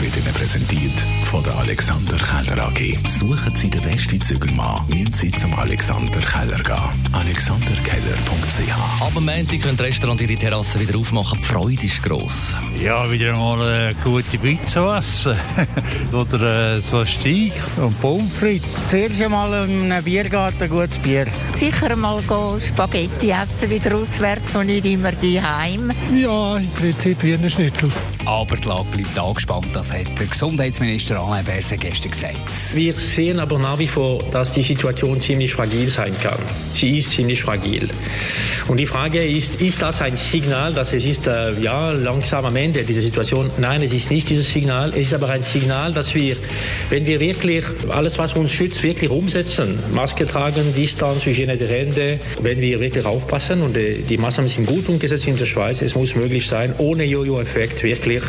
wird Ihnen präsentiert von der Alexander Keller AG. Suchen Sie den besten Zügelmann, müssen Sie zum Alexander Keller gehen. AlexanderKeller.ch Ab dem Montag können die Restaurants ihre Terrassen wieder aufmachen. Die Freude ist gross. Ja, wieder mal eine gute Pizza essen. Oder äh, so ein Steak und Pommes frites. Zuerst einmal in einem Biergarten ein gutes Bier. Sicher mal go Spaghetti essen, wieder auswärts und nicht immer die heim. Ja, im Prinzip Hühnerschnitzel. Aber die Lage bleibt angespannt, das hat der Gesundheitsminister Alain Berset gestern gesagt. Wir sehen aber nach wie vor, dass die Situation ziemlich fragil sein kann. Sie ist ziemlich fragil. Und die Frage ist, ist das ein Signal, dass es ist äh, ja langsam am Ende dieser Situation? Nein, es ist nicht dieses Signal. Es ist aber ein Signal, dass wir, wenn wir wirklich alles, was uns schützt, wirklich umsetzen, Maske tragen, Distanz, Hygiene der Hände, wenn wir wirklich aufpassen und äh, die Maßnahmen sind gut umgesetzt in der Schweiz, es muss möglich sein, ohne Jojo-Effekt wirklich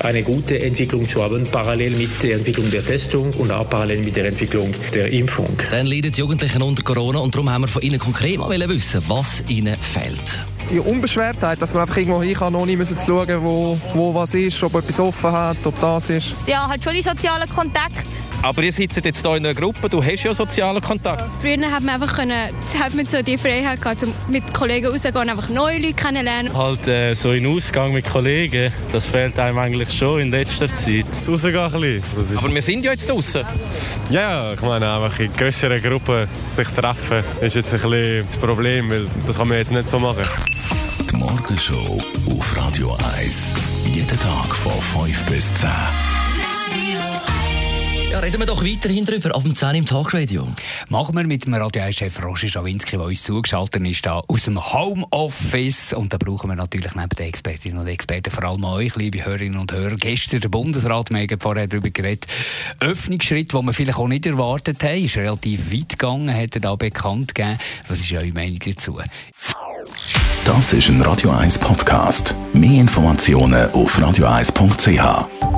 eine gute Entwicklung zu haben, parallel mit der Entwicklung der Testung und auch parallel mit der Entwicklung der Impfung. Dann leiden die Jugendlichen unter Corona und darum haben wir von ihnen konkret mal wissen, was ihnen fehlt. Die Unbeschwertheit, dass man einfach irgendwo hin kann, ohne müssen zu schauen, wo, wo was ist, ob etwas offen hat, ob das ist. Ja, halt schon die sozialen Kontakte. Aber ihr sitzt jetzt hier in einer Gruppe, du hast ja sozialen Kontakt. Früher hat man einfach können, hat man so die Freiheit gehabt, um mit Kollegen rauszugehen und einfach neue Leute kennenlernen. Halt äh, so in Ausgang mit Kollegen, das fehlt einem eigentlich schon in letzter Zeit. Rausgehen ein bisschen. Aber wir sind ja jetzt draußen. Ja, ich meine einfach in größeren Gruppen sich treffen, ist jetzt ein bisschen das Problem, weil das kann man jetzt nicht so machen. Die Morgenshow auf Radio 1. Jeden Tag von 5 bis 10. Ja, reden wir doch weiterhin drüber, ab dem 10 im Talkradio. Machen wir mit dem Radio 1-Chef Roger Schawinski, der uns zugeschaltet ist, da aus dem Homeoffice. Und da brauchen wir natürlich neben den Expertinnen und Experten vor allem euch, liebe Hörerinnen und Hörer. Gestern der Bundesrat, wir haben vorher darüber geredet, Öffnungsschritt, den wir vielleicht auch nicht erwartet haben, ist relativ weit gegangen, hat er da bekannt gegeben. Was ist eure Meinung dazu? Das ist ein Radio 1 Podcast. Mehr Informationen auf radio1.ch.